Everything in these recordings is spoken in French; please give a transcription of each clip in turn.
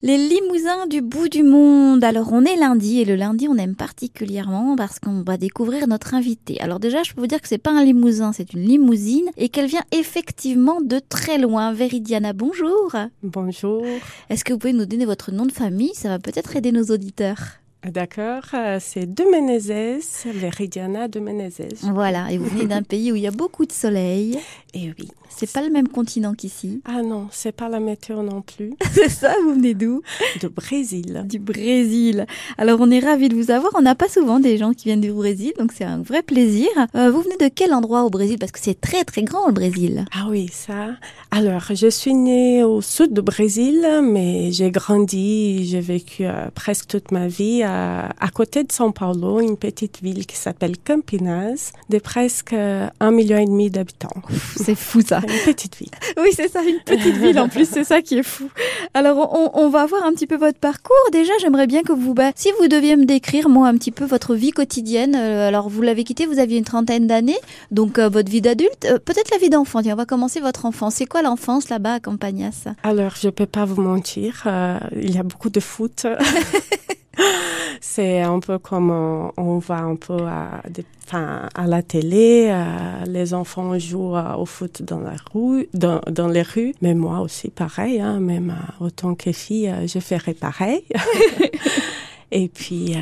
Les limousins du bout du monde. Alors on est lundi et le lundi on aime particulièrement parce qu'on va découvrir notre invité. Alors déjà je peux vous dire que c'est pas un limousin, c'est une limousine et qu'elle vient effectivement de très loin. Veridiana, bonjour. Bonjour. Est-ce que vous pouvez nous donner votre nom de famille? Ça va peut-être aider nos auditeurs. D'accord, euh, c'est de Menezes, Veridiana de Menezes. Voilà, et vous venez d'un pays où il y a beaucoup de soleil. Et oui. C'est pas le même continent qu'ici. Ah non, c'est pas la météo non plus. c'est ça, vous venez d'où? De Brésil. Du Brésil. Alors on est ravis de vous avoir. On n'a pas souvent des gens qui viennent du Brésil, donc c'est un vrai plaisir. Euh, vous venez de quel endroit au Brésil? Parce que c'est très très grand le Brésil. Ah oui, ça. Alors, je suis née au sud du Brésil, mais j'ai grandi, j'ai vécu euh, presque toute ma vie à, à, côté de São Paulo, une petite ville qui s'appelle Campinas, de presque euh, un million et demi d'habitants. C'est fou ça. Une petite ville. Oui, c'est ça, une petite ville en plus, c'est ça qui est fou. Alors, on, on, va voir un petit peu votre parcours. Déjà, j'aimerais bien que vous, bah, si vous deviez me décrire, moi, un petit peu votre vie quotidienne. Euh, alors, vous l'avez quitté, vous aviez une trentaine d'années, donc euh, votre vie d'adulte, euh, peut-être la vie d'enfant. Tiens, on va commencer votre enfance. C'est quoi l'enfance là-bas à Campagnas Alors, je peux pas vous mentir, il y a beaucoup de foot. c'est un peu comme on, va un peu à, enfin, à la télé, euh, les enfants jouent euh, au foot dans la rue, dans, dans les rues, mais moi aussi pareil, hein, même euh, autant que fille, je ferai pareil. Et puis, euh,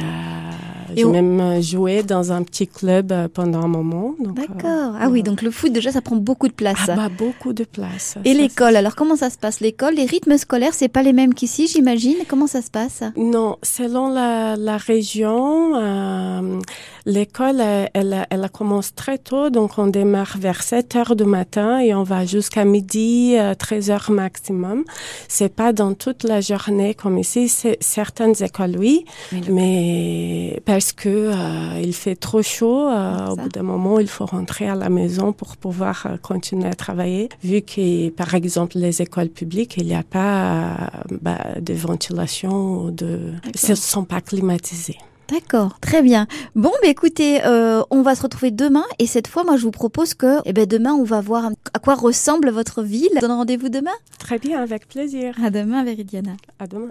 j'ai on... même joué dans un petit club pendant un moment. D'accord. Euh, ah oui, donc le foot, déjà, ça prend beaucoup de place. Ah bah, beaucoup de place. Et l'école, alors comment ça se passe? L'école, les rythmes scolaires, c'est pas les mêmes qu'ici, j'imagine? Comment ça se passe? Non, selon la, la région, euh, l'école, elle, elle, elle, commence très tôt, donc on démarre vers 7 heures du matin et on va jusqu'à midi, 13 heures maximum. C'est pas dans toute la journée comme ici. Certaines écoles, oui. Mais, mais parce que euh, il fait trop chaud, euh, au bout d'un moment, il faut rentrer à la maison pour pouvoir euh, continuer à travailler. Vu que, par exemple, les écoles publiques, il n'y a pas bah, de ventilation, de, ne sont pas climatisées. D'accord, très bien. Bon, bah écoutez, euh, on va se retrouver demain et cette fois, moi, je vous propose que, eh ben, demain, on va voir à quoi ressemble votre ville. On donne rendez-vous demain Très bien, avec plaisir. À demain, Veridiana. À demain.